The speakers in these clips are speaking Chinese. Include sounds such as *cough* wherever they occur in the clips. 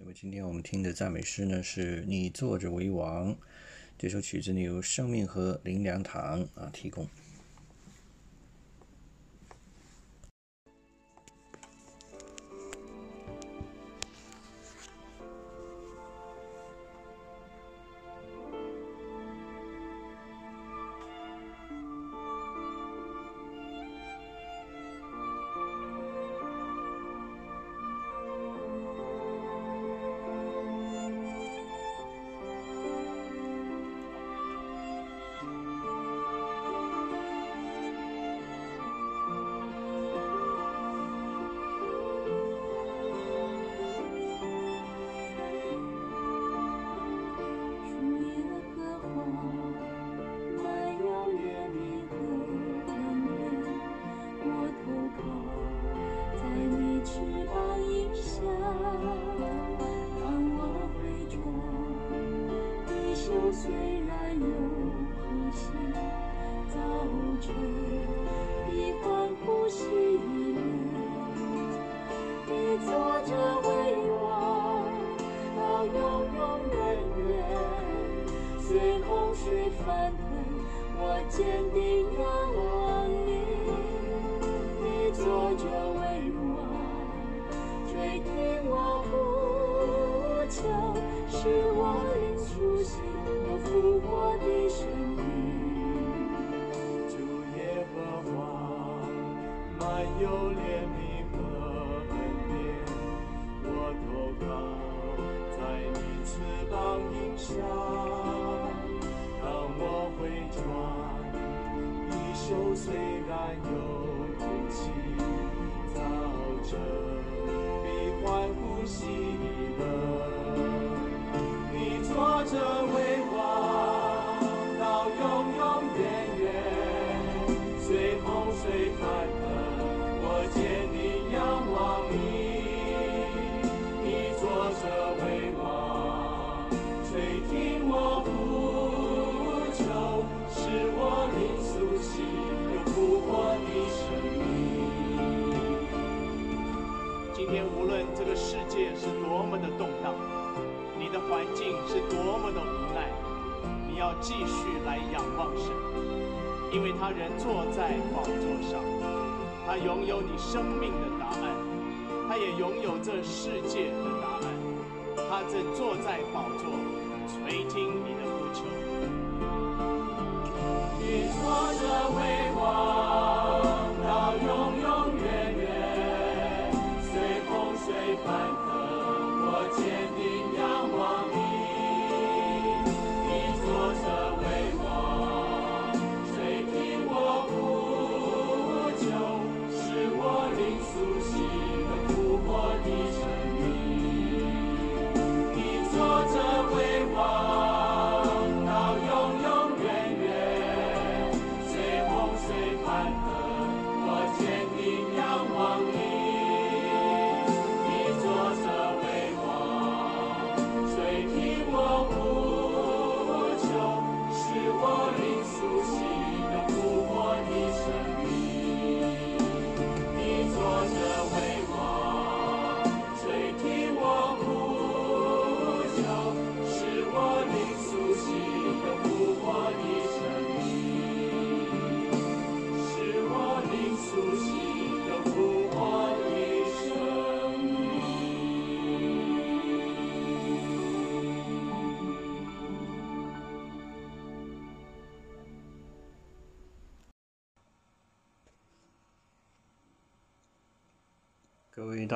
那么今天我们听的赞美诗呢，是你坐着为王。这首曲子呢由生命和林良堂啊提供。生命的答案，他也拥有这世界的答案。他正坐在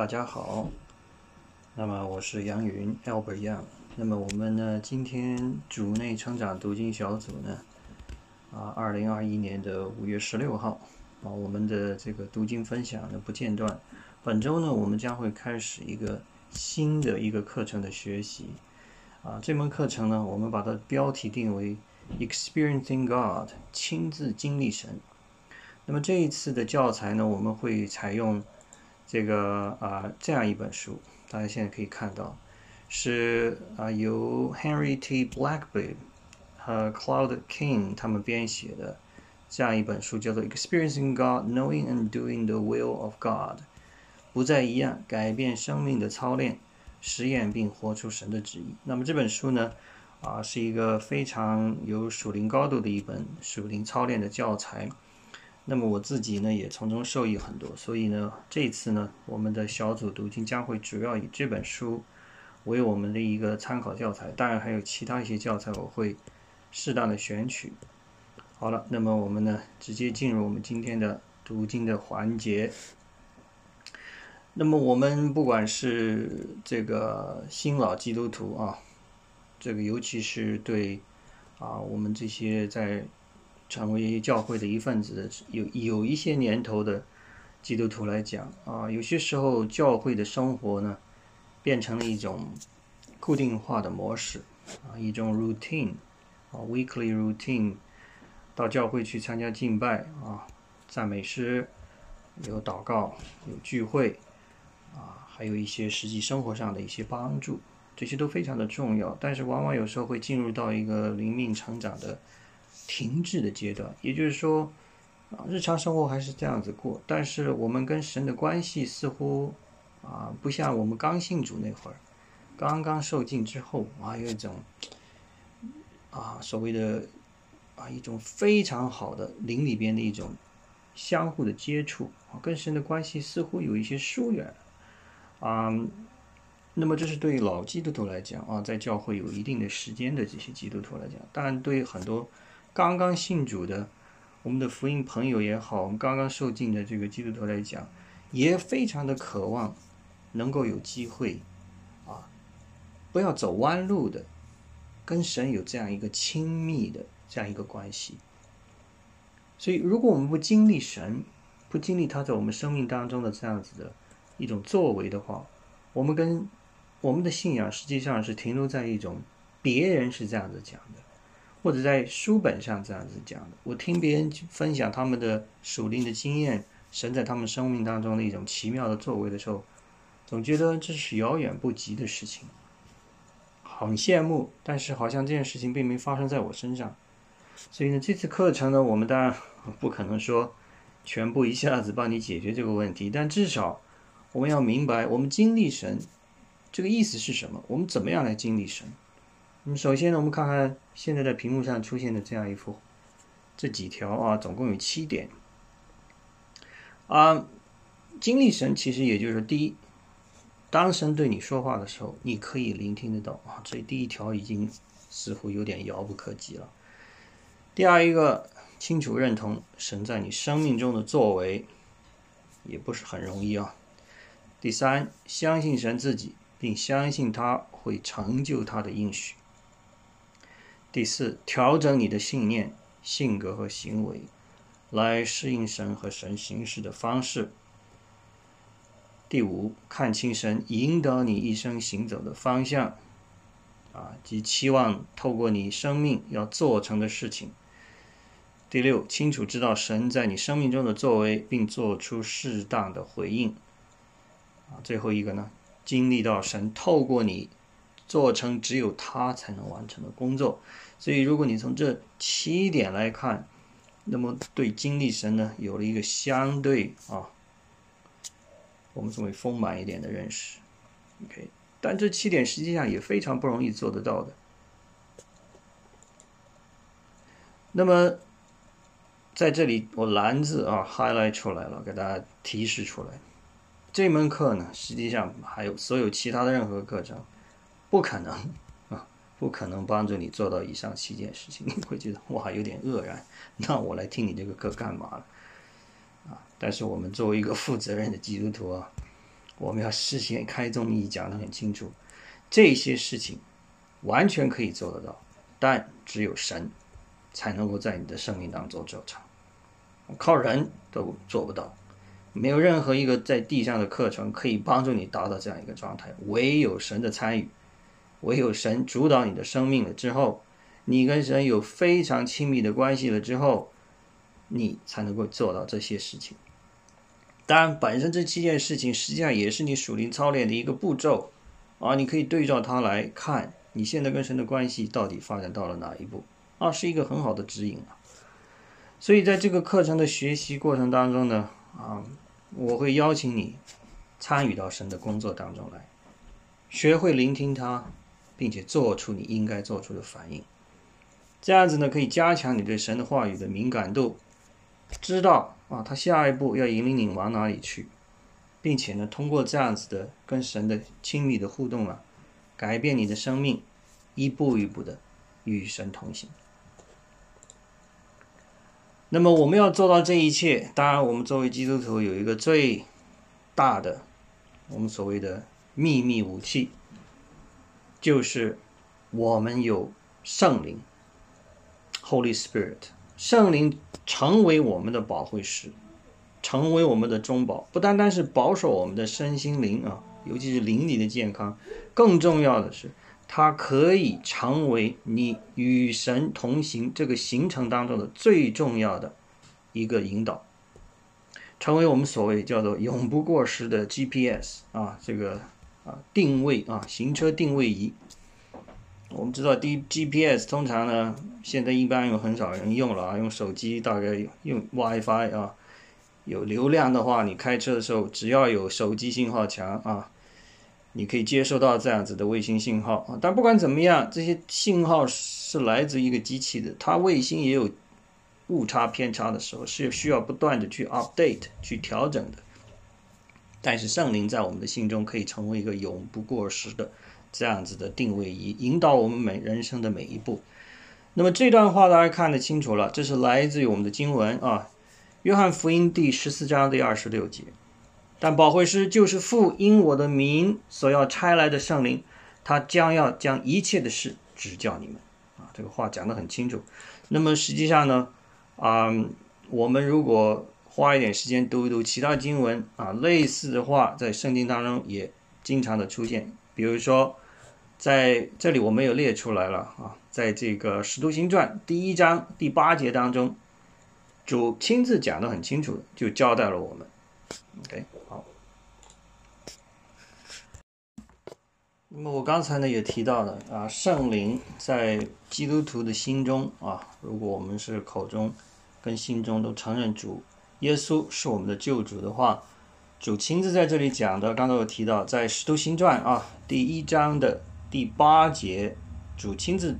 大家好，那么我是杨云 Albert Young。那么我们呢，今天主内成长读经小组呢，啊，二零二一年的五月十六号，啊，我们的这个读经分享呢不间断。本周呢，我们将会开始一个新的一个课程的学习。啊，这门课程呢，我们把它标题定为 Experiencing God，亲自经历神。那么这一次的教材呢，我们会采用。这个啊，这样一本书，大家现在可以看到，是啊由 Henry T. Blackburn 和 Claude King 他们编写的这样一本书，叫做《Experiencing God: Knowing and Doing the Will of God》，不再一样，改变生命的操练，实验并活出神的旨意。那么这本书呢，啊，是一个非常有属灵高度的一本属灵操练的教材。那么我自己呢，也从中受益很多。所以呢，这次呢，我们的小组读经将会主要以这本书为我们的一个参考教材。当然还有其他一些教材，我会适当的选取。好了，那么我们呢，直接进入我们今天的读经的环节。那么我们不管是这个新老基督徒啊，这个尤其是对啊我们这些在成为教会的一份子有有一些年头的基督徒来讲啊，有些时候教会的生活呢变成了一种固定化的模式啊，一种 routine 啊，weekly routine，到教会去参加敬拜啊，赞美诗，有祷告，有聚会。啊，还有一些实际生活上的一些帮助，这些都非常的重要。但是往往有时候会进入到一个灵命成长的停滞的阶段，也就是说，啊，日常生活还是这样子过，但是我们跟神的关系似乎啊，不像我们刚信主那会儿，刚刚受尽之后啊，有一种啊所谓的啊一种非常好的灵里边的一种相互的接触啊，跟神的关系似乎有一些疏远。啊，那么这是对老基督徒来讲啊，在教会有一定的时间的这些基督徒来讲，当然对很多刚刚信主的我们的福音朋友也好，我们刚刚受尽的这个基督徒来讲，也非常的渴望能够有机会啊，不要走弯路的，跟神有这样一个亲密的这样一个关系。所以，如果我们不经历神，不经历他在我们生命当中的这样子的。一种作为的话，我们跟我们的信仰实际上是停留在一种别人是这样子讲的，或者在书本上这样子讲的。我听别人分享他们的属灵的经验，神在他们生命当中的一种奇妙的作为的时候，总觉得这是遥远不及的事情，很羡慕。但是好像这件事情并没发生在我身上，所以呢，这次课程呢，我们当然 *laughs* 不可能说全部一下子帮你解决这个问题，但至少。我们要明白，我们经历神这个意思是什么？我们怎么样来经历神？那么首先呢，我们看看现在在屏幕上出现的这样一幅这几条啊，总共有七点啊。经历神其实也就是第一，当神对你说话的时候，你可以聆听得到啊。这第一条已经似乎有点遥不可及了。第二一个，清楚认同神在你生命中的作为，也不是很容易啊。第三，相信神自己，并相信他会成就他的应许。第四，调整你的信念、性格和行为，来适应神和神行事的方式。第五，看清神引导你一生行走的方向，啊，及期望透过你生命要做成的事情。第六，清楚知道神在你生命中的作为，并做出适当的回应。啊最后一个呢，经历到神透过你做成只有他才能完成的工作，所以如果你从这七点来看，那么对经历神呢有了一个相对啊，我们称为丰满一点的认识。OK，但这七点实际上也非常不容易做得到的。那么在这里我蓝字啊 highlight 出来了，给大家提示出来。这门课呢，实际上还有所有其他的任何课程，不可能啊，不可能帮助你做到以上七件事情。你会觉得哇，有点愕然，那我来听你这个课干嘛了？啊！但是我们作为一个负责任的基督徒啊，我们要事先开宗明义讲得很清楚，这些事情完全可以做得到，但只有神才能够在你的生命当中做成，靠人都做不到。没有任何一个在地上的课程可以帮助你达到这样一个状态，唯有神的参与，唯有神主导你的生命了之后，你跟神有非常亲密的关系了之后，你才能够做到这些事情。当然，本身这七件事情实际上也是你属灵操练的一个步骤啊，你可以对照它来看你现在跟神的关系到底发展到了哪一步啊，是一个很好的指引啊。所以在这个课程的学习过程当中呢，啊。我会邀请你参与到神的工作当中来，学会聆听他，并且做出你应该做出的反应。这样子呢，可以加强你对神的话语的敏感度，知道啊，他下一步要引领你往哪里去，并且呢，通过这样子的跟神的亲密的互动啊，改变你的生命，一步一步的与神同行。那么我们要做到这一切，当然，我们作为基督徒有一个最大的我们所谓的秘密武器，就是我们有圣灵 （Holy Spirit）。圣灵成为我们的保护师，成为我们的中保，不单单是保守我们的身心灵啊，尤其是灵里的健康，更重要的是。它可以成为你与神同行这个行程当中的最重要的一个引导，成为我们所谓叫做永不过时的 GPS 啊，这个啊定位啊行车定位仪。我们知道 D GPS 通常呢，现在一般有很少人用了啊，用手机大概用 WiFi 啊，有流量的话，你开车的时候只要有手机信号强啊。你可以接收到这样子的卫星信号啊，但不管怎么样，这些信号是来自一个机器的，它卫星也有误差偏差的时候，是需要不断的去 update 去调整的。但是圣灵在我们的心中可以成为一个永不过时的这样子的定位仪，引导我们每人生的每一步。那么这段话大家看得清楚了，这是来自于我们的经文啊，《约翰福音》第十四章第二十六节。但保惠师就是父因我的名所要差来的圣灵，他将要将一切的事指教你们。啊，这个话讲得很清楚。那么实际上呢，啊，我们如果花一点时间读一读其他经文啊，类似的话在圣经当中也经常的出现。比如说，在这里我没有列出来了啊，在这个使徒行传第一章第八节当中，主亲自讲的很清楚，就交代了我们。OK 好。那么我刚才呢也提到了啊，圣灵在基督徒的心中啊，如果我们是口中跟心中都承认主耶稣是我们的救主的话，主亲自在这里讲的，刚才我提到在使徒行传啊第一章的第八节，主亲自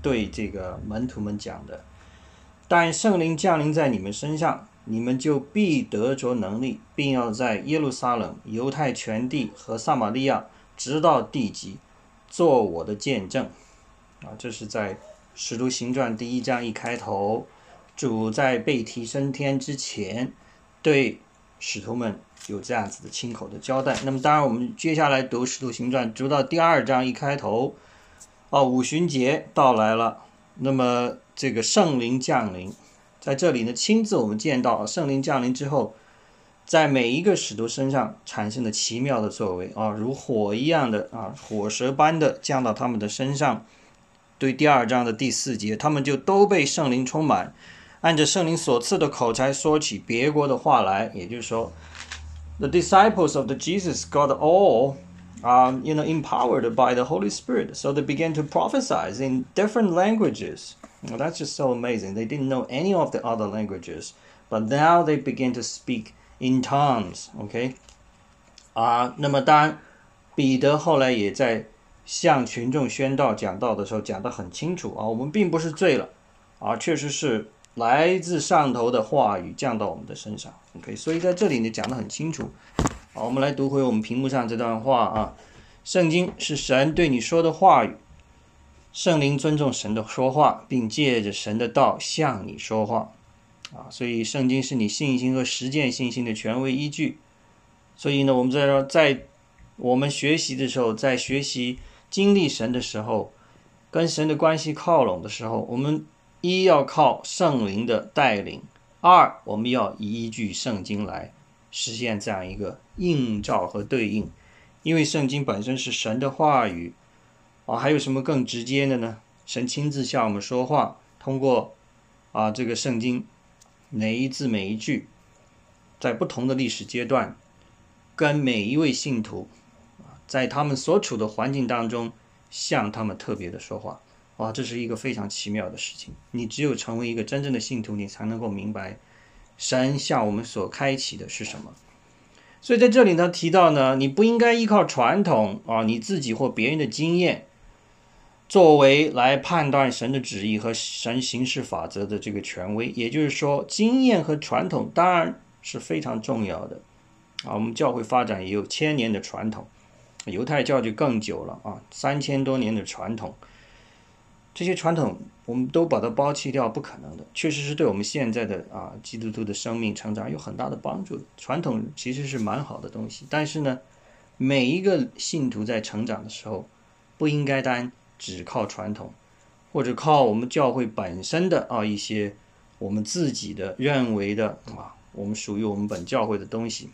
对这个门徒们讲的，但圣灵降临在你们身上，你们就必得着能力，并要在耶路撒冷、犹太全地和撒玛利亚。直到地极，做我的见证，啊，这是在《使徒行传》第一章一开头，主在被提升天之前，对使徒们有这样子的亲口的交代。那么，当然我们接下来读《使徒行传》，读到第二章一开头，哦，五旬节到来了，那么这个圣灵降临，在这里呢，亲自我们见到圣灵降临之后。在每一个使徒身上产生的奇妙的作为啊，如火一样的啊，火蛇般的降到他们的身上。对第二章的第四节，他们就都被圣灵充满，按着圣灵所赐的口才说起别国的话来。也就是说，the disciples of the Jesus got all, um, you know, empowered by the Holy Spirit, so they began to prophesy in different languages. Well, that's just so amazing. They didn't know any of the other languages, but now they begin to speak. In times，OK，啊，那么当然，彼得后来也在向群众宣道讲道的时候讲得很清楚啊，我们并不是醉了，啊，确实是 来自上头的话语降到我们的身上，OK，所以在这里呢讲得很清楚。好，我们来读回我们屏幕上这段话啊，圣经是神对你说的话语，圣灵尊重神的说话，并借着神的道向你说话。啊，所以圣经是你信心和实践信心的权威依据。所以呢，我们在说，在我们学习的时候，在学习经历神的时候，跟神的关系靠拢的时候，我们一要靠圣灵的带领，二我们要依据圣经来实现这样一个映照和对应。因为圣经本身是神的话语啊，还有什么更直接的呢？神亲自向我们说话，通过啊这个圣经。每一字每一句，在不同的历史阶段，跟每一位信徒，在他们所处的环境当中，向他们特别的说话，哇，这是一个非常奇妙的事情。你只有成为一个真正的信徒，你才能够明白神向我们所开启的是什么。所以在这里呢提到呢，你不应该依靠传统啊，你自己或别人的经验。作为来判断神的旨意和神行事法则的这个权威，也就是说，经验和传统当然是非常重要的啊。我们教会发展也有千年的传统，犹太教就更久了啊，三千多年的传统。这些传统我们都把它抛弃掉，不可能的。确实是对我们现在的啊基督徒的生命成长有很大的帮助。传统其实是蛮好的东西，但是呢，每一个信徒在成长的时候，不应该单。只靠传统，或者靠我们教会本身的啊一些我们自己的认为的啊，我们属于我们本教会的东西。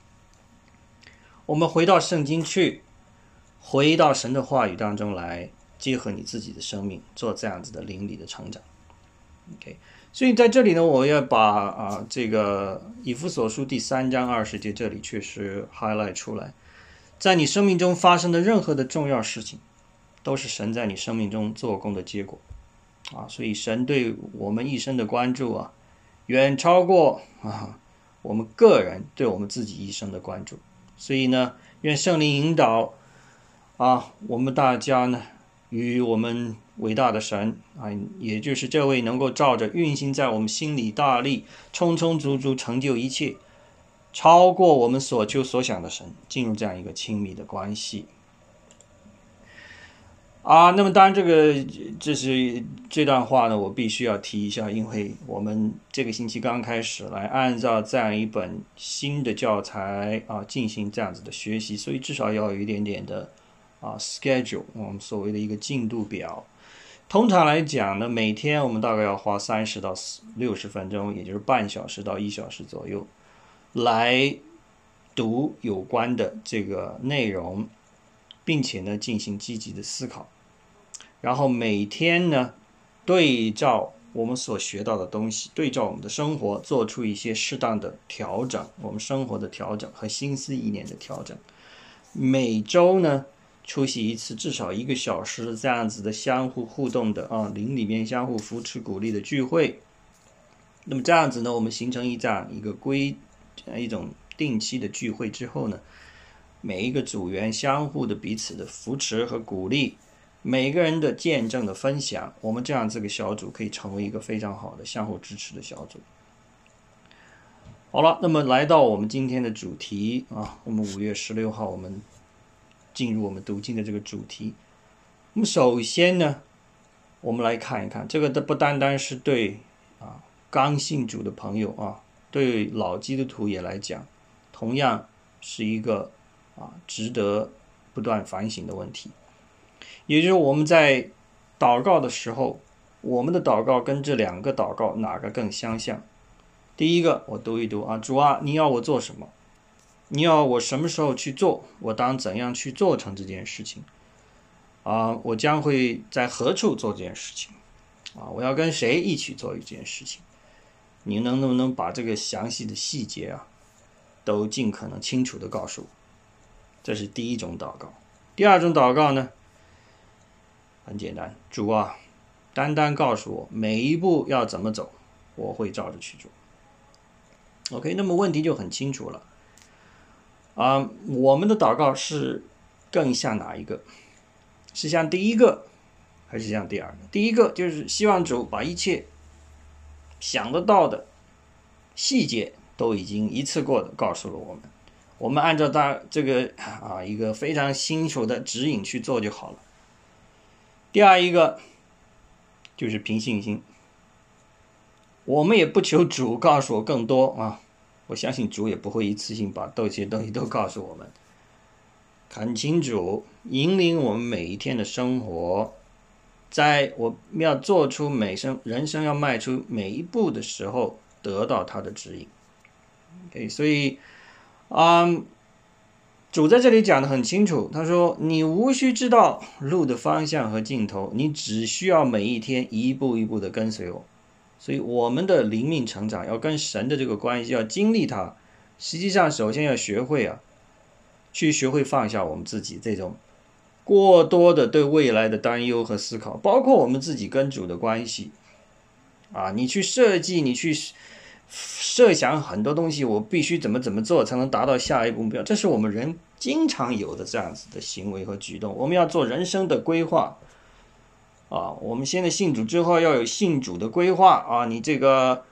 我们回到圣经去，回到神的话语当中来，结合你自己的生命，做这样子的灵里的成长。OK，所以在这里呢，我要把啊这个以弗所书第三章二十节这里确实 highlight 出来，在你生命中发生的任何的重要事情。都是神在你生命中做工的结果，啊，所以神对我们一生的关注啊，远超过啊我们个人对我们自己一生的关注。所以呢，愿圣灵引导啊，我们大家呢，与我们伟大的神啊，也就是这位能够照着运行在我们心里大力、充充足足成就一切、超过我们所求所想的神，进入这样一个亲密的关系。啊，那么当然，这个这是这段话呢，我必须要提一下，因为我们这个星期刚开始来按照这样一本新的教材啊进行这样子的学习，所以至少要有一点点的啊 schedule，我们所谓的一个进度表。通常来讲呢，每天我们大概要花三十到六十分钟，也就是半小时到一小时左右，来读有关的这个内容。并且呢，进行积极的思考，然后每天呢，对照我们所学到的东西，对照我们的生活，做出一些适当的调整，我们生活的调整和心思意念的调整。每周呢，出席一次至少一个小时这样子的相互互动的啊，邻里面相互扶持鼓励的聚会。那么这样子呢，我们形成一这样一个规，一种定期的聚会之后呢。每一个组员相互的彼此的扶持和鼓励，每个人的见证的分享，我们这样这个小组可以成为一个非常好的相互支持的小组。好了，那么来到我们今天的主题啊，我们五月十六号我们进入我们读经的这个主题。那么首先呢，我们来看一看这个，的不单单是对啊刚信主的朋友啊，对老基督徒也来讲，同样是一个。啊，值得不断反省的问题，也就是我们在祷告的时候，我们的祷告跟这两个祷告哪个更相像？第一个，我读一读啊，主啊，你要我做什么？你要我什么时候去做？我当怎样去做成这件事情？啊，我将会在何处做这件事情？啊，我要跟谁一起做一件事情？你能不能把这个详细的细节啊，都尽可能清楚的告诉我？这是第一种祷告，第二种祷告呢？很简单，主啊，单单告诉我每一步要怎么走，我会照着去做。OK，那么问题就很清楚了。啊，我们的祷告是更像哪一个？是像第一个，还是像第二个？第一个就是希望主把一切想得到的细节都已经一次过的告诉了我们。我们按照他这个啊一个非常清楚的指引去做就好了。第二一个就是凭信心，我们也不求主告诉我更多啊，我相信主也不会一次性把这些东西都告诉我们。恳请主引领我们每一天的生活，在我们要做出每生人生要迈出每一步的时候，得到他的指引。OK，所以。啊，主在这里讲的很清楚，他说：“你无需知道路的方向和尽头，你只需要每一天一步一步的跟随我。”所以，我们的灵命成长要跟神的这个关系，要经历它。实际上，首先要学会啊，去学会放下我们自己这种过多的对未来的担忧和思考，包括我们自己跟主的关系啊，你去设计，你去。设想很多东西，我必须怎么怎么做才能达到下一步目标，这是我们人经常有的这样子的行为和举动。我们要做人生的规划啊，我们现在信主之后要有信主的规划啊，你这个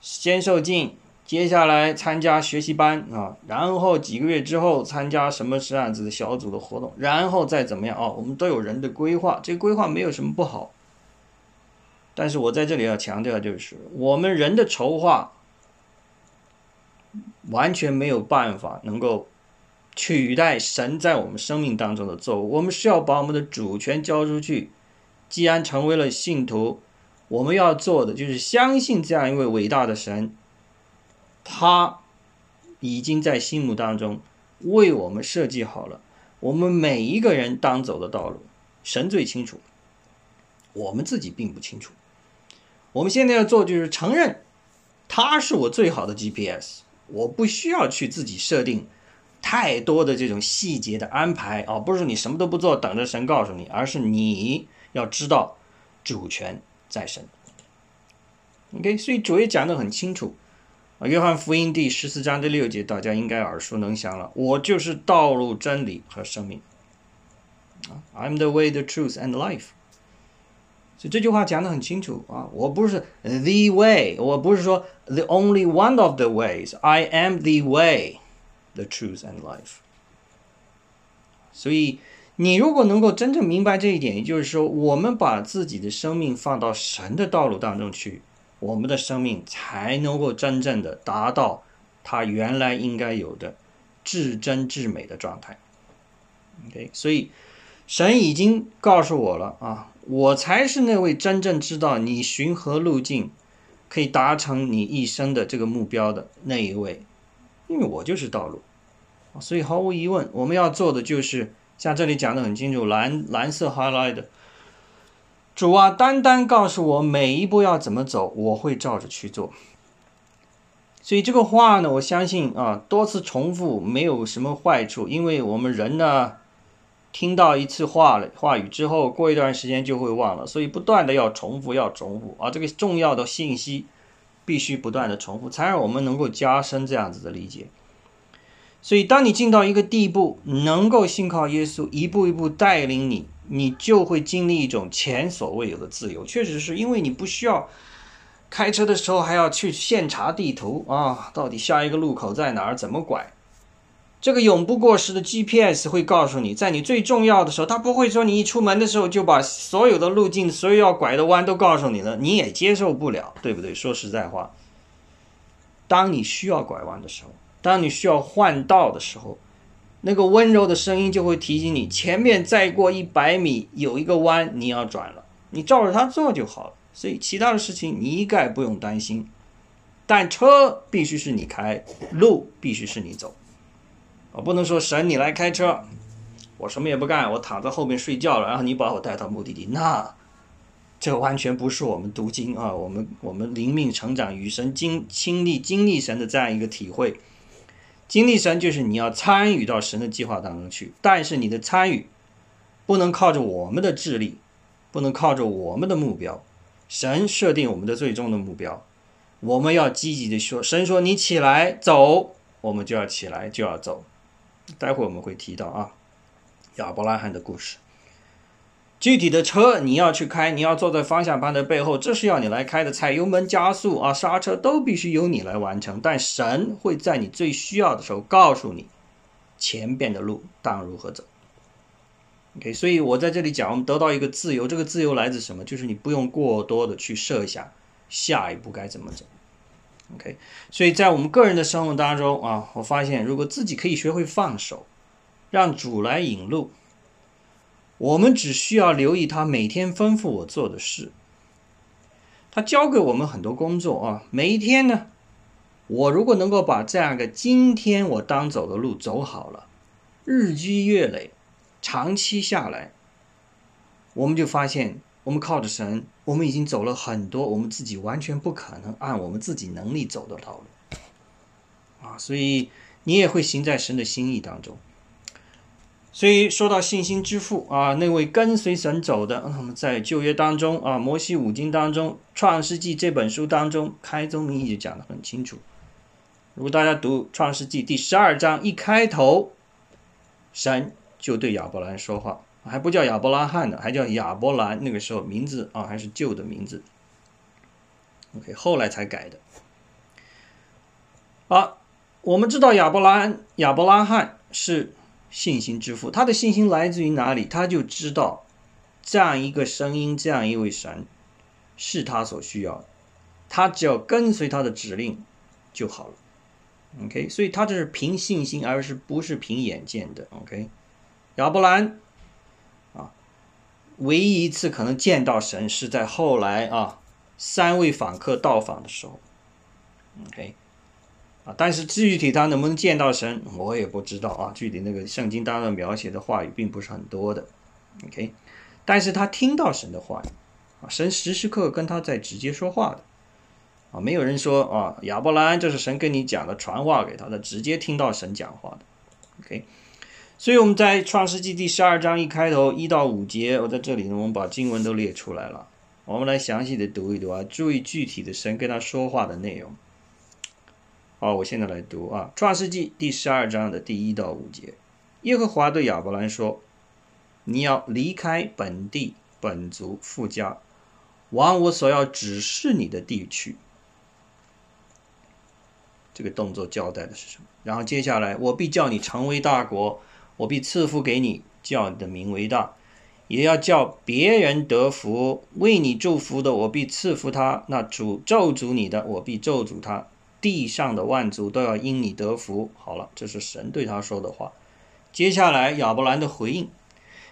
先受尽。接下来参加学习班啊，然后几个月之后参加什么这样子的小组的活动，然后再怎么样啊，我们都有人的规划，这个规划没有什么不好。但是我在这里要强调，就是我们人的筹划完全没有办法能够取代神在我们生命当中的作为。我们是要把我们的主权交出去。既然成为了信徒，我们要做的就是相信这样一位伟大的神。他已经在心目当中为我们设计好了我们每一个人当走的道路，神最清楚，我们自己并不清楚。我们现在要做就是承认，他是我最好的 GPS，我不需要去自己设定太多的这种细节的安排啊，不是你什么都不做等着神告诉你，而是你要知道主权在神。OK，所以主也讲得很清楚。啊，约翰福音第十四章第六节，大家应该耳熟能详了。我就是道路、真理和生命。啊，I'm the way, the truth and life。所以这句话讲得很清楚啊，我不是 the way，我不是说 the only one of the ways，I am the way, the truth and life。所以你如果能够真正明白这一点，也就是说，我们把自己的生命放到神的道路当中去。我们的生命才能够真正的达到它原来应该有的至真至美的状态。OK，所以神已经告诉我了啊，我才是那位真正知道你寻何路径可以达成你一生的这个目标的那一位，因为我就是道路。所以毫无疑问，我们要做的就是像这里讲的很清楚，蓝蓝色 highlight 的。主啊，单单告诉我每一步要怎么走，我会照着去做。所以这个话呢，我相信啊，多次重复没有什么坏处，因为我们人呢，听到一次话了话语之后，过一段时间就会忘了，所以不断的要重复，要重复啊，这个重要的信息必须不断的重复，才让我们能够加深这样子的理解。所以，当你进到一个地步，能够信靠耶稣，一步一步带领你。你就会经历一种前所未有的自由，确实是因为你不需要开车的时候还要去现查地图啊，到底下一个路口在哪儿，怎么拐？这个永不过时的 GPS 会告诉你，在你最重要的时候，它不会说你一出门的时候就把所有的路径、所有要拐的弯都告诉你了，你也接受不了，对不对？说实在话，当你需要拐弯的时候，当你需要换道的时候。那个温柔的声音就会提醒你，前面再过一百米有一个弯，你要转了，你照着它做就好了。所以其他的事情你一概不用担心，但车必须是你开，路必须是你走。我不能说神你来开车，我什么也不干，我躺在后面睡觉了，然后你把我带到目的地，那这完全不是我们读经啊，我们我们灵命成长与神经亲历经历神的这样一个体会。经历神就是你要参与到神的计划当中去，但是你的参与不能靠着我们的智力，不能靠着我们的目标。神设定我们的最终的目标，我们要积极的说。神说你起来走，我们就要起来就要走。待会我们会提到啊，亚伯拉罕的故事。具体的车你要去开，你要坐在方向盘的背后，这是要你来开的。踩油门、加速啊、刹车都必须由你来完成。但神会在你最需要的时候告诉你前边的路当如何走。OK，所以我在这里讲，我们得到一个自由，这个自由来自什么？就是你不用过多的去设想下一步该怎么走。OK，所以在我们个人的生活当中啊，我发现如果自己可以学会放手，让主来引路。我们只需要留意他每天吩咐我做的事。他教给我们很多工作啊，每一天呢，我如果能够把这样一个今天我当走的路走好了，日积月累，长期下来，我们就发现，我们靠着神，我们已经走了很多我们自己完全不可能按我们自己能力走的道路啊，所以你也会行在神的心意当中。所以说到信心之父啊，那位跟随神走的，那么在旧约当中啊，摩西五经当中，《创世纪》这本书当中，开宗明义就讲得很清楚。如果大家读《创世纪》第十二章一开头，神就对亚伯兰说话，还不叫亚伯拉罕呢，还叫亚伯兰，那个时候名字啊还是旧的名字。OK，后来才改的。啊，我们知道亚伯兰亚伯拉罕是。信心之父，他的信心来自于哪里？他就知道这样一个声音，这样一位神是他所需要的，他只要跟随他的指令就好了。OK，所以他这是凭信心，而是不是凭眼见的。OK，亚伯兰啊，唯一一次可能见到神是在后来啊，三位访客到访的时候。OK。啊，但是具体他能不能见到神，我也不知道啊。具体那个圣经当中描写的话语并不是很多的，OK。但是他听到神的话语，啊，神时时刻刻跟他在直接说话的，啊，没有人说啊，亚伯兰这是神跟你讲的传话给他的，直接听到神讲话的，OK。所以我们在创世纪第十二章一开头一到五节，我在这里呢，我们把经文都列出来了，我们来详细的读一读啊，注意具体的神跟他说话的内容。好，我现在来读啊，《创世纪》第十二章的第一到五节。耶和华对亚伯兰说：“你要离开本地、本族、富家，往我所要指示你的地去。”这个动作交代的是什么？然后接下来，我必叫你成为大国，我必赐福给你，叫你的名为大，也要叫别人得福。为你祝福的，我必赐福他；那诅咒诅你的，我必咒诅他。地上的万族都要因你得福。好了，这是神对他说的话。接下来亚伯兰的回应，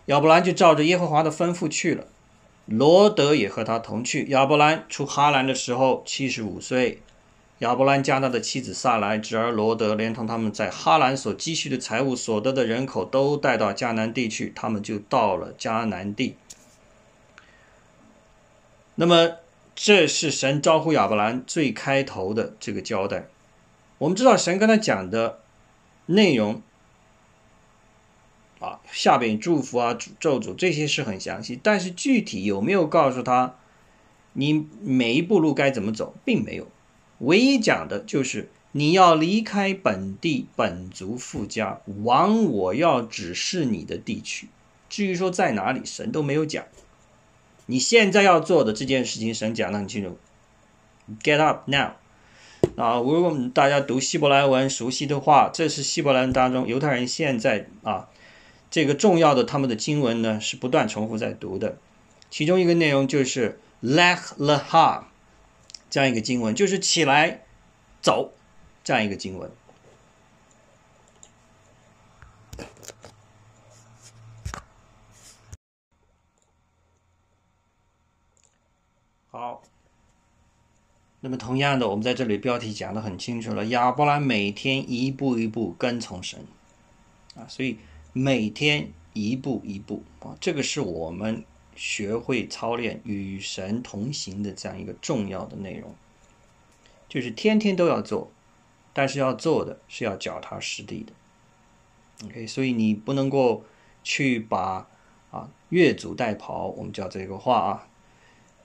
亚伯兰就照着耶和华的吩咐去了。罗德也和他同去。亚伯兰出哈兰的时候七十五岁。亚伯兰将他的妻子萨来、侄儿罗德，连同他们在哈兰所积蓄的财物、所得的人口，都带到迦南地去。他们就到了迦南地。那么。这是神招呼亚伯兰最开头的这个交代。我们知道神跟他讲的内容啊，下边祝福啊、咒诅这些是很详细，但是具体有没有告诉他你每一步路该怎么走，并没有。唯一讲的就是你要离开本地本族富家，往我要指示你的地区。至于说在哪里，神都没有讲。你现在要做的这件事情，神讲得很清楚。Get up now！啊，如果大家读希伯来文熟悉的话，这是希伯来文当中犹太人现在啊这个重要的他们的经文呢是不断重复在读的。其中一个内容就是 Lech leha 这样一个经文，就是起来走这样一个经文。好，那么同样的，我们在这里标题讲的很清楚了。亚伯拉每天一步一步跟从神，啊，所以每天一步一步啊，这个是我们学会操练与神同行的这样一个重要的内容，就是天天都要做，但是要做的是要脚踏实地的。OK，所以你不能够去把啊越俎代庖，我们叫这个话啊。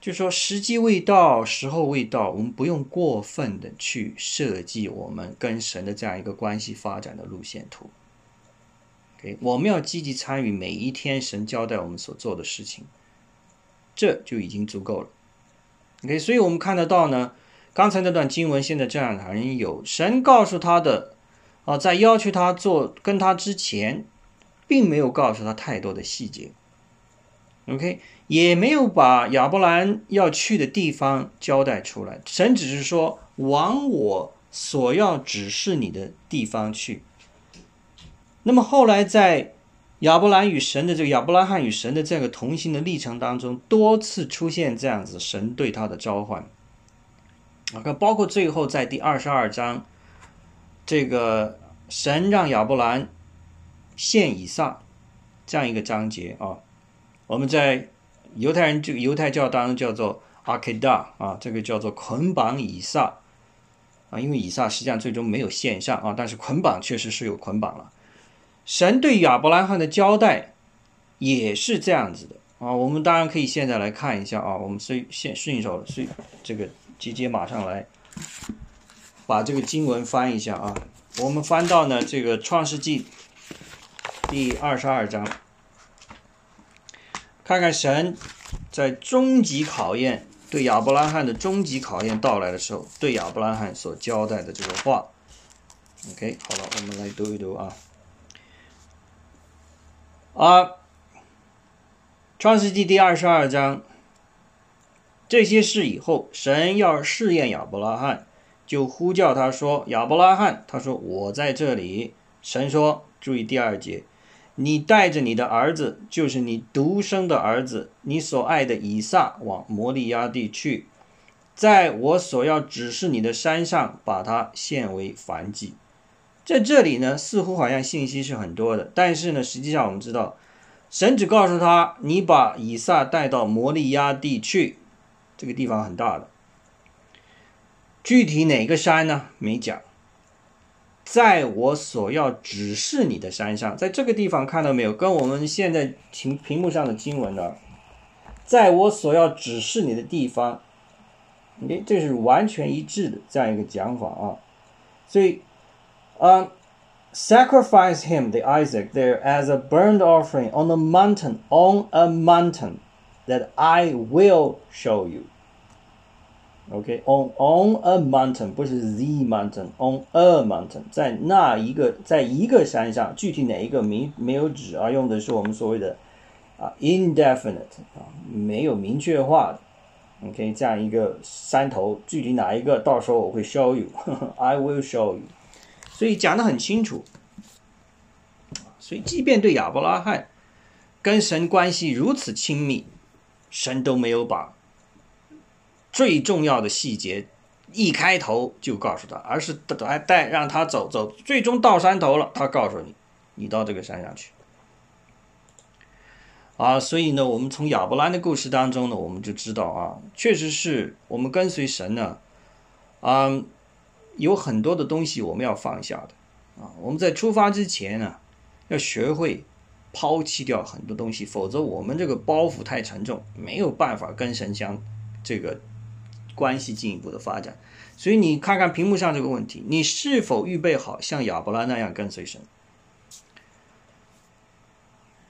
就说时机未到，时候未到，我们不用过分的去设计我们跟神的这样一个关系发展的路线图。OK，我们要积极参与每一天神交代我们所做的事情，这就已经足够了。OK，所以我们看得到呢，刚才那段经文，现在这样的人有神告诉他的啊，在要求他做跟他之前，并没有告诉他太多的细节。OK。也没有把亚伯兰要去的地方交代出来，神只是说往我所要指示你的地方去。那么后来在亚伯兰与神的这个亚伯拉罕与神的这个同行的历程当中，多次出现这样子神对他的召唤。啊，包括最后在第二十二章，这个神让亚伯兰献以撒这样一个章节啊，我们在。犹太人这个犹太教当中叫做阿克达啊，这个叫做捆绑以撒啊，因为以撒实际上最终没有献上啊，但是捆绑确实是有捆绑了。神对亚伯拉罕的交代也是这样子的啊。我们当然可以现在来看一下啊，我们顺现顺手顺这个直接马上来把这个经文翻一下啊。我们翻到呢这个创世纪第二十二章，看看神在终极考验对亚伯拉罕的终极考验到来的时候，对亚伯拉罕所交代的这个话。OK，好了，我们来读一读啊。啊，创世纪第二十二章，这些事以后，神要试验亚伯拉罕，就呼叫他说：“亚伯拉罕。”他说：“我在这里。”神说：“注意第二节，你带着你的儿子，就是你独生的儿子，你所爱的以撒，往摩利亚地去，在我所要指示你的山上，把它献为燔祭。”在这里呢，似乎好像信息是很多的，但是呢，实际上我们知道，神只告诉他：“你把以撒带到摩利亚地去，这个地方很大的。具体哪个山呢？没讲。在我所要指示你的山上，在这个地方看到没有？跟我们现在屏屏幕上的经文呢，在我所要指示你的地方，哎，这是完全一致的这样一个讲法啊，所以。Um, sacrifice him, the Isaac, there as a burnt offering on a mountain, on a mountain that I will show you. OK, on on a mountain 不是 the mountain, on a mountain，在那一个在一个山上，具体哪一个没没有指啊，用的是我们所谓的啊 indefinite 啊，没有明确化的。OK，这样一个山头，具体哪一个，到时候我会 show you，I *laughs* will show you。所以讲的很清楚，所以即便对亚伯拉罕跟神关系如此亲密，神都没有把最重要的细节一开头就告诉他，而是带带让他走走，最终到山头了，他告诉你，你到这个山上去。啊，所以呢，我们从亚伯兰的故事当中呢，我们就知道啊，确实是我们跟随神呢，啊。有很多的东西我们要放下的啊！我们在出发之前呢，要学会抛弃掉很多东西，否则我们这个包袱太沉重，没有办法跟神相这个关系进一步的发展。所以你看看屏幕上这个问题：你是否预备好像亚伯拉那样跟随神？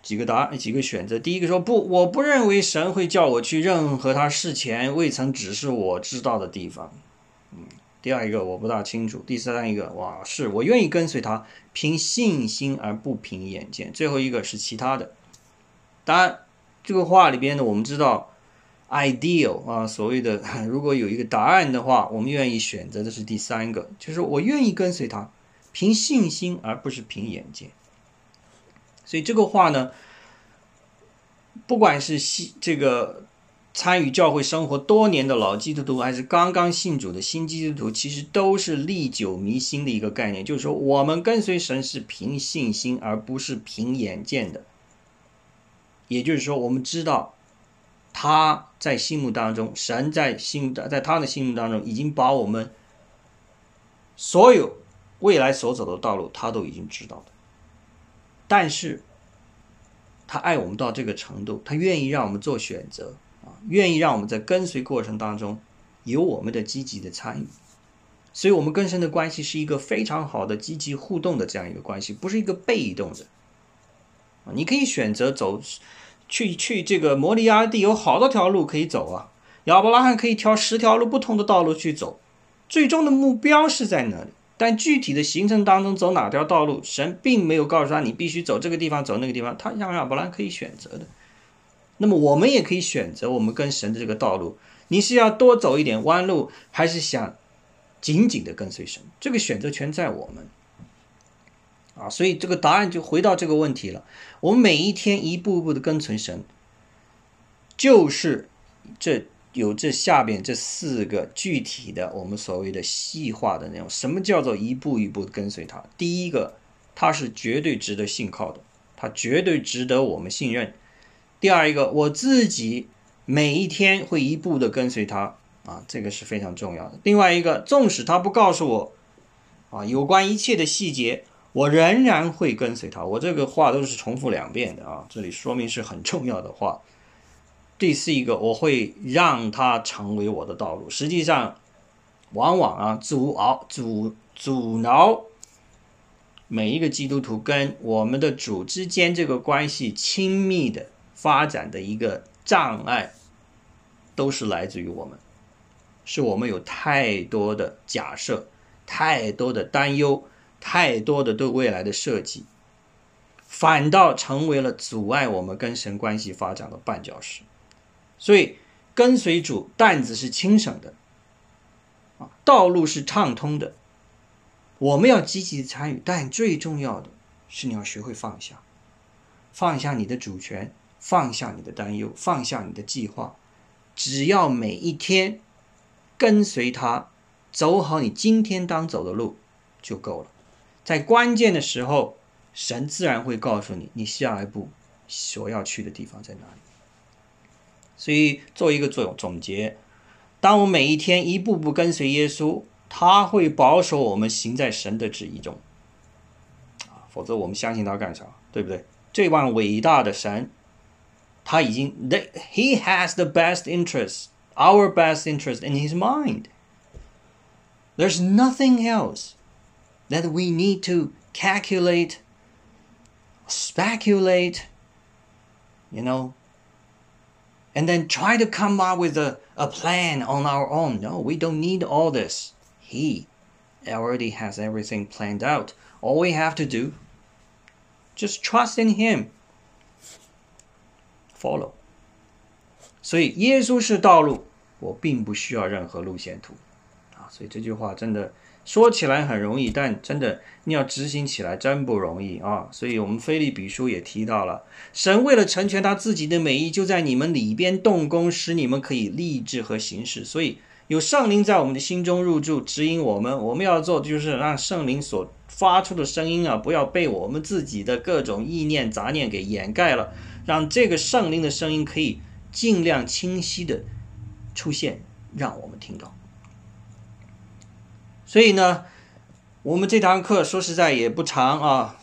几个答案，几个选择。第一个说不，我不认为神会叫我去任何他事前未曾指示我知道的地方。嗯。第二一个我不大清楚，第三一个哇，是我愿意跟随他，凭信心而不凭眼见。最后一个是其他的。当然，这个话里边呢，我们知道，ideal 啊，所谓的如果有一个答案的话，我们愿意选择的是第三个，就是我愿意跟随他，凭信心而不是凭眼见。所以这个话呢，不管是信这个。参与教会生活多年的老基督徒，还是刚刚信主的新基督徒，其实都是历久弥新的一个概念。就是说，我们跟随神是凭信心，而不是凭眼见的。也就是说，我们知道他在心目当中，神在心在他的心目当中，已经把我们所有未来所走的道路，他都已经知道的。但是，他爱我们到这个程度，他愿意让我们做选择。愿意让我们在跟随过程当中有我们的积极的参与，所以，我们跟神的关系是一个非常好的积极互动的这样一个关系，不是一个被动的。你可以选择走去去这个摩利亚地，有好多条路可以走啊。亚伯拉罕可以挑十条路不同的道路去走，最终的目标是在哪里？但具体的行程当中走哪条道路，神并没有告诉他你必须走这个地方，走那个地方，他让亚伯拉罕可以选择的。那么我们也可以选择我们跟神的这个道路，你是要多走一点弯路，还是想紧紧的跟随神？这个选择权在我们啊，所以这个答案就回到这个问题了。我们每一天一步一步的跟随神，就是这有这下边这四个具体的我们所谓的细化的内容。什么叫做一步一步跟随他？第一个，他是绝对值得信靠的，他绝对值得我们信任。第二一个，我自己每一天会一步的跟随他啊，这个是非常重要的。另外一个，纵使他不告诉我啊有关一切的细节，我仍然会跟随他。我这个话都是重复两遍的啊，这里说明是很重要的话。第四一个，我会让他成为我的道路。实际上，往往啊，阻挠、阻阻挠每一个基督徒跟我们的主之间这个关系亲密的发展的一个障碍，都是来自于我们，是我们有太多的假设、太多的担忧、太多的对未来的设计，反倒成为了阻碍我们跟神关系发展的绊脚石。所以，跟随主，担子是轻省的，啊，道路是畅通的。我们要积极参与，但最重要的是你要学会放下，放下你的主权，放下你的担忧，放下你的计划。只要每一天跟随他，走好你今天当走的路就够了。在关键的时候，神自然会告诉你，你下一步所要去的地方在哪里。所以做一个总总结，当我每一天一步步跟随耶稣，他会保守我们行在神的旨意中，否则我们相信他干啥？对不对？这万伟大的神，他已经，the，He has the best interest, our best interest in His mind. There's nothing else that we need to calculate, speculate, you know and then try to come up with a, a plan on our own. No, we don't need all this. He already has everything planned out. All we have to do, just trust in Him. Follow. 所以耶稣是道路，我并不需要任何路线图啊！所以这句话真的 说起来很容易，但真的你要执行起来真不容易啊！所以，我们菲利比书也提到了，神为了成全他自己的美意，就在你们里边动工，使你们可以立志和行事。所以，有圣灵在我们的心中入住，指引我们。我们要做的就是让圣灵所发出的声音啊，不要被我们自己的各种意念杂念给掩盖了，让这个圣灵的声音可以尽量清晰的出现，让我们听到。所以呢，我们这堂课说实在也不长啊，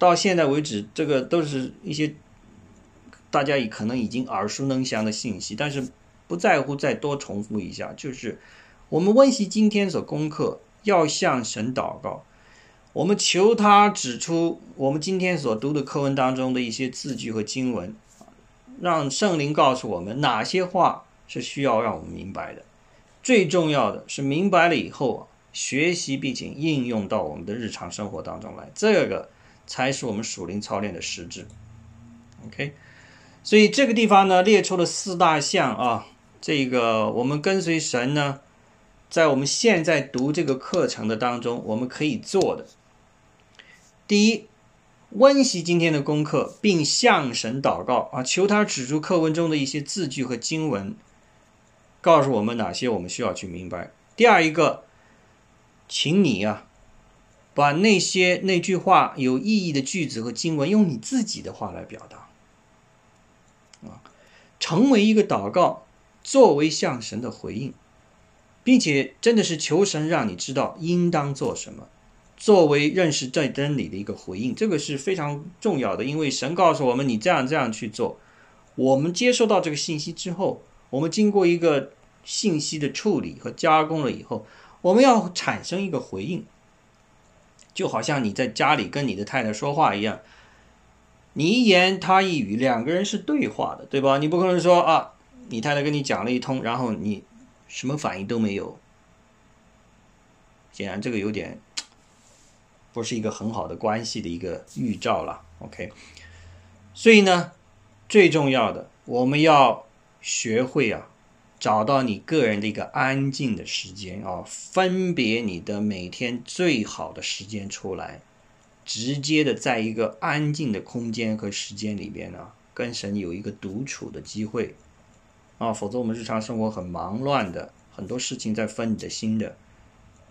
到现在为止，这个都是一些大家也可能已经耳熟能详的信息，但是不在乎再多重复一下，就是我们温习今天所功课，要向神祷告，我们求他指出我们今天所读的课文当中的一些字句和经文，让圣灵告诉我们哪些话是需要让我们明白的，最重要的是明白了以后啊。学习并且应用到我们的日常生活当中来，这个才是我们属灵操练的实质。OK，所以这个地方呢列出了四大项啊，这个我们跟随神呢，在我们现在读这个课程的当中，我们可以做的，第一，温习今天的功课，并向神祷告啊，求他指出课文中的一些字句和经文，告诉我们哪些我们需要去明白。第二一个。请你啊，把那些那句话有意义的句子和经文，用你自己的话来表达，啊，成为一个祷告，作为向神的回应，并且真的是求神让你知道应当做什么，作为认识这真理的一个回应，这个是非常重要的，因为神告诉我们，你这样这样去做，我们接收到这个信息之后，我们经过一个信息的处理和加工了以后。我们要产生一个回应，就好像你在家里跟你的太太说话一样，你一言他一语，两个人是对话的，对吧？你不可能说啊，你太太跟你讲了一通，然后你什么反应都没有，显然这个有点不是一个很好的关系的一个预兆了。OK，所以呢，最重要的，我们要学会啊。找到你个人的一个安静的时间啊，分别你的每天最好的时间出来，直接的在一个安静的空间和时间里边呢，跟神有一个独处的机会啊，否则我们日常生活很忙乱的，很多事情在分你的心的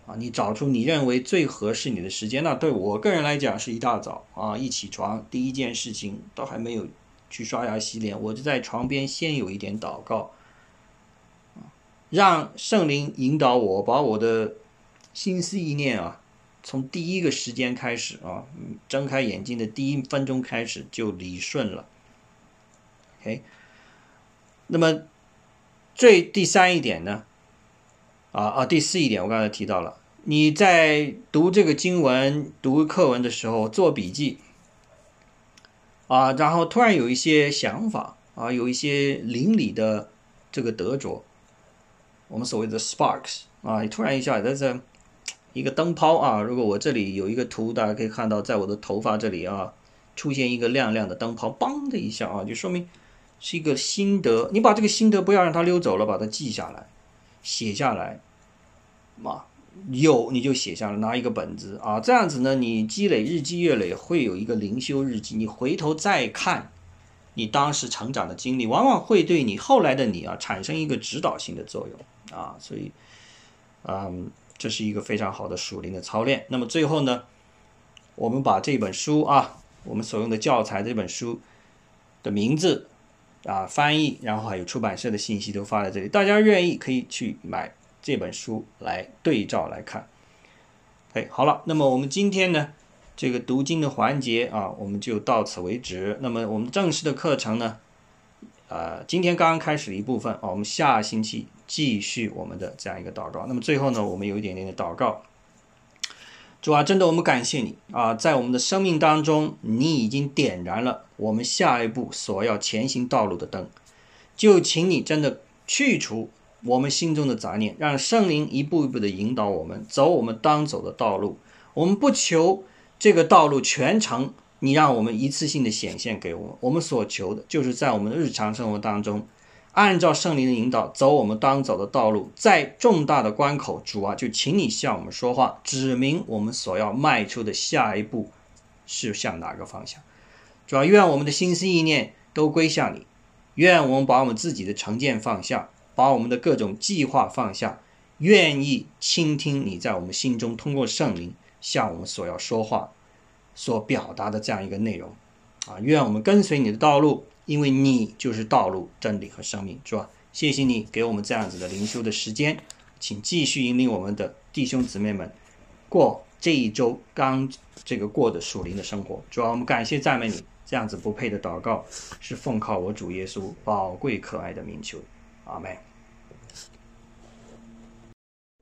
啊，你找出你认为最合适你的时间，那对我个人来讲是一大早啊，一起床第一件事情都还没有去刷牙洗脸，我就在床边先有一点祷告。让圣灵引导我，把我的心思意念啊，从第一个时间开始啊，睁开眼睛的第一分钟开始就理顺了。OK，那么最第三一点呢？啊啊，第四一点我刚才提到了，你在读这个经文、读课文的时候做笔记啊，然后突然有一些想法啊，有一些邻里的这个得着，我们所谓的 sparks 啊，突然一下在这。一个灯泡啊，如果我这里有一个图，大家可以看到，在我的头发这里啊，出现一个亮亮的灯泡，嘣的一下啊，就说明是一个心得。你把这个心得不要让它溜走了，把它记下来，写下来，嘛，有你就写下来，拿一个本子啊，这样子呢，你积累日积月累，会有一个灵修日记。你回头再看你当时成长的经历，往往会对你后来的你啊产生一个指导性的作用啊，所以，嗯。这是一个非常好的属灵的操练。那么最后呢，我们把这本书啊，我们所用的教材这本书的名字啊、翻译，然后还有出版社的信息都发在这里。大家愿意可以去买这本书来对照来看。哎，好了，那么我们今天呢，这个读经的环节啊，我们就到此为止。那么我们正式的课程呢，呃，今天刚刚开始一部分啊，我们下星期。继续我们的这样一个祷告。那么最后呢，我们有一点点的祷告。主啊，真的，我们感谢你啊，在我们的生命当中，你已经点燃了我们下一步所要前行道路的灯。就请你真的去除我们心中的杂念，让圣灵一步一步的引导我们走我们当走的道路。我们不求这个道路全程你让我们一次性的显现给我，我们所求的就是在我们的日常生活当中。按照圣灵的引导走我们当走的道路，在重大的关口，主啊，就请你向我们说话，指明我们所要迈出的下一步是向哪个方向。主要愿我们的心思意念都归向你，愿我们把我们自己的成见放下，把我们的各种计划放下，愿意倾听你在我们心中通过圣灵向我们所要说话、所表达的这样一个内容。啊，愿我们跟随你的道路。因为你就是道路、真理和生命，是吧？谢谢你给我们这样子的灵修的时间，请继续引领我们的弟兄姊妹们过这一周刚这个过的属灵的生活。主要我们感谢赞美你，这样子不配的祷告是奉靠我主耶稣宝贵可爱的名求，阿门。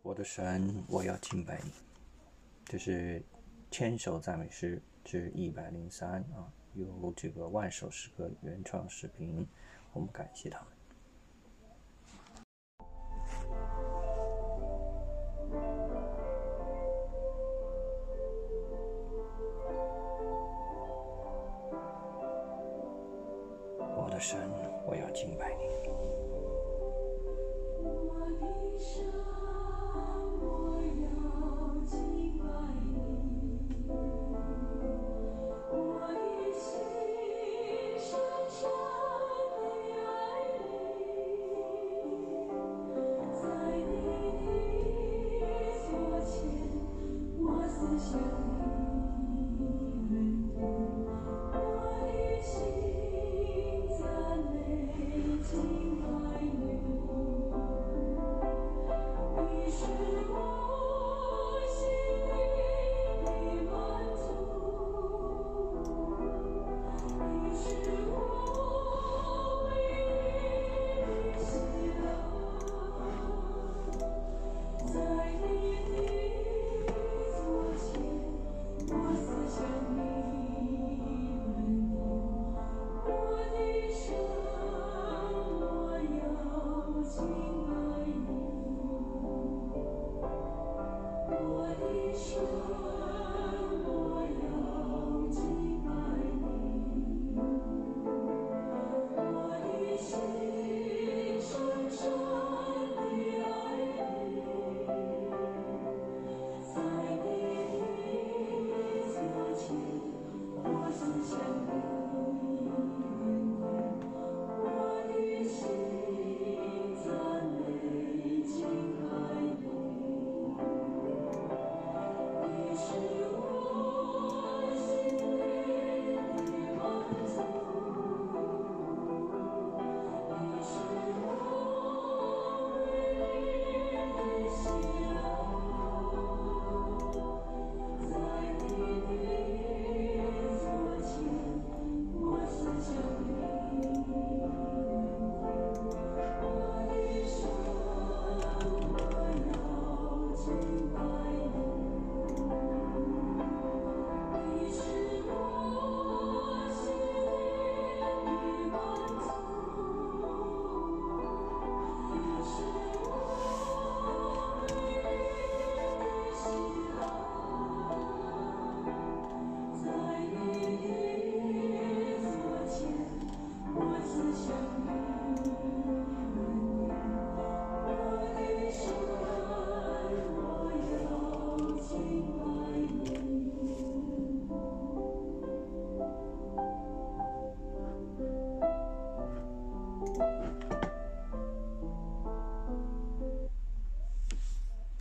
我的神，我要敬拜你。这是千首赞美诗之一百零三啊。有这个万首诗歌原创视频，我们感谢他们。我的神，我要敬拜你。我的神，我要。